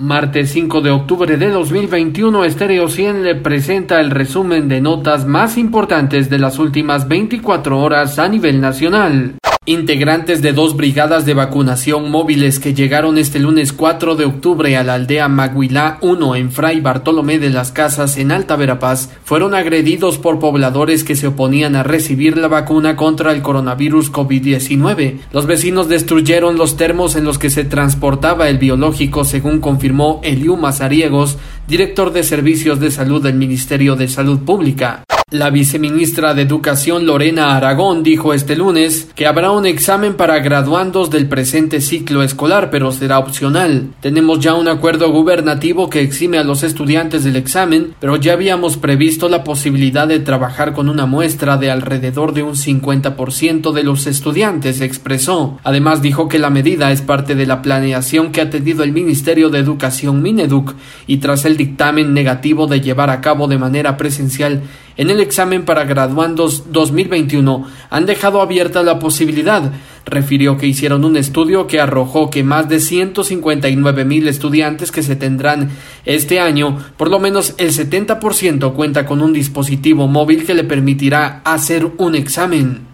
Martes 5 de octubre de 2021, Estéreo 100 le presenta el resumen de notas más importantes de las últimas 24 horas a nivel nacional. Integrantes de dos brigadas de vacunación móviles que llegaron este lunes 4 de octubre a la aldea Maguilá 1 en Fray Bartolomé de las Casas en Alta Verapaz fueron agredidos por pobladores que se oponían a recibir la vacuna contra el coronavirus COVID-19. Los vecinos destruyeron los termos en los que se transportaba el biológico, según confirmó Eliu Mazariegos, director de Servicios de Salud del Ministerio de Salud Pública. La viceministra de Educación Lorena Aragón dijo este lunes que habrá un examen para graduandos del presente ciclo escolar, pero será opcional. Tenemos ya un acuerdo gubernativo que exime a los estudiantes del examen, pero ya habíamos previsto la posibilidad de trabajar con una muestra de alrededor de un 50% de los estudiantes, expresó. Además dijo que la medida es parte de la planeación que ha tenido el Ministerio de Educación Mineduc y tras el dictamen negativo de llevar a cabo de manera presencial en el examen para graduandos 2021 han dejado abierta la posibilidad. Refirió que hicieron un estudio que arrojó que más de 159 mil estudiantes que se tendrán este año, por lo menos el 70% cuenta con un dispositivo móvil que le permitirá hacer un examen.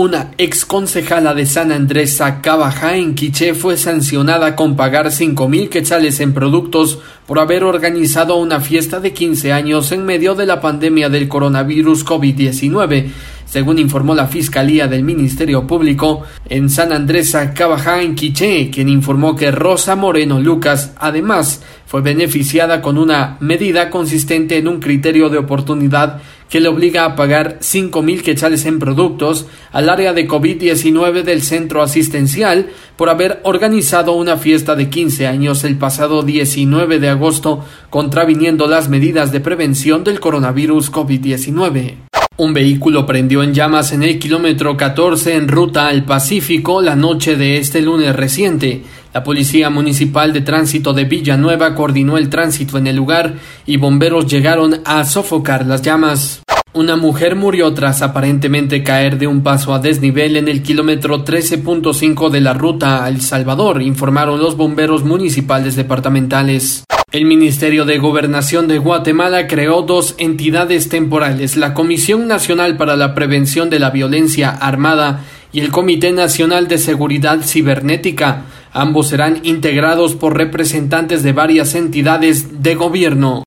Una ex concejala de San Andrés Sacabajá en Quiché fue sancionada con pagar cinco mil quetzales en productos por haber organizado una fiesta de 15 años en medio de la pandemia del coronavirus COVID-19 según informó la Fiscalía del Ministerio Público en San Andrés Cabajá en Quiché, quien informó que Rosa Moreno Lucas además fue beneficiada con una medida consistente en un criterio de oportunidad que le obliga a pagar cinco mil quetzales en productos al área de COVID-19 del centro asistencial por haber organizado una fiesta de 15 años el pasado 19 de agosto contraviniendo las medidas de prevención del coronavirus COVID-19. Un vehículo prendió en llamas en el kilómetro 14 en ruta al Pacífico la noche de este lunes reciente. La Policía Municipal de Tránsito de Villanueva coordinó el tránsito en el lugar y bomberos llegaron a sofocar las llamas. Una mujer murió tras aparentemente caer de un paso a desnivel en el kilómetro 13.5 de la ruta a El Salvador, informaron los bomberos municipales departamentales. El Ministerio de Gobernación de Guatemala creó dos entidades temporales, la Comisión Nacional para la Prevención de la Violencia Armada y el Comité Nacional de Seguridad Cibernética. Ambos serán integrados por representantes de varias entidades de gobierno.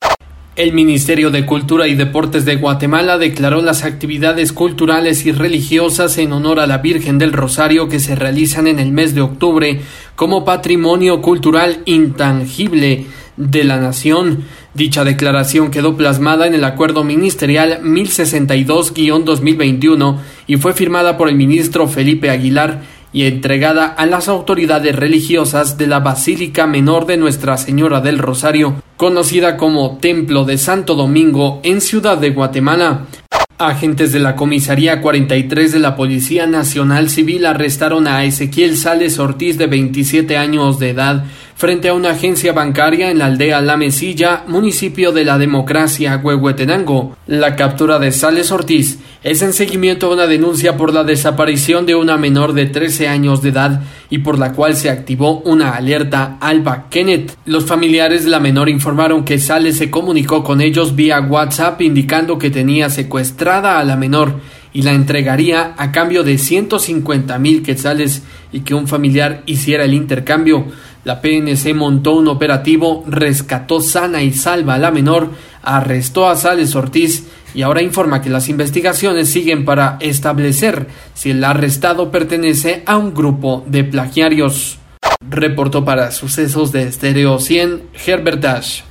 El Ministerio de Cultura y Deportes de Guatemala declaró las actividades culturales y religiosas en honor a la Virgen del Rosario que se realizan en el mes de octubre como patrimonio cultural intangible de la Nación. Dicha declaración quedó plasmada en el Acuerdo Ministerial 1062-2021 y fue firmada por el ministro Felipe Aguilar y entregada a las autoridades religiosas de la Basílica Menor de Nuestra Señora del Rosario, conocida como Templo de Santo Domingo en Ciudad de Guatemala. Agentes de la Comisaría 43 de la Policía Nacional Civil arrestaron a Ezequiel Sales Ortiz de 27 años de edad frente a una agencia bancaria en la aldea La Mesilla, municipio de la democracia Huehuetenango. La captura de Sales Ortiz es en seguimiento a una denuncia por la desaparición de una menor de 13 años de edad y por la cual se activó una alerta Alba Kenneth. Los familiares de la menor informaron que Sales se comunicó con ellos vía WhatsApp indicando que tenía secuestrada a la menor y la entregaría a cambio de 150 mil quetzales y que un familiar hiciera el intercambio. La PNC montó un operativo, rescató sana y salva a la menor, arrestó a Sales Ortiz y ahora informa que las investigaciones siguen para establecer si el arrestado pertenece a un grupo de plagiarios. Reportó para Sucesos de Estéreo 100 Herbert Dash.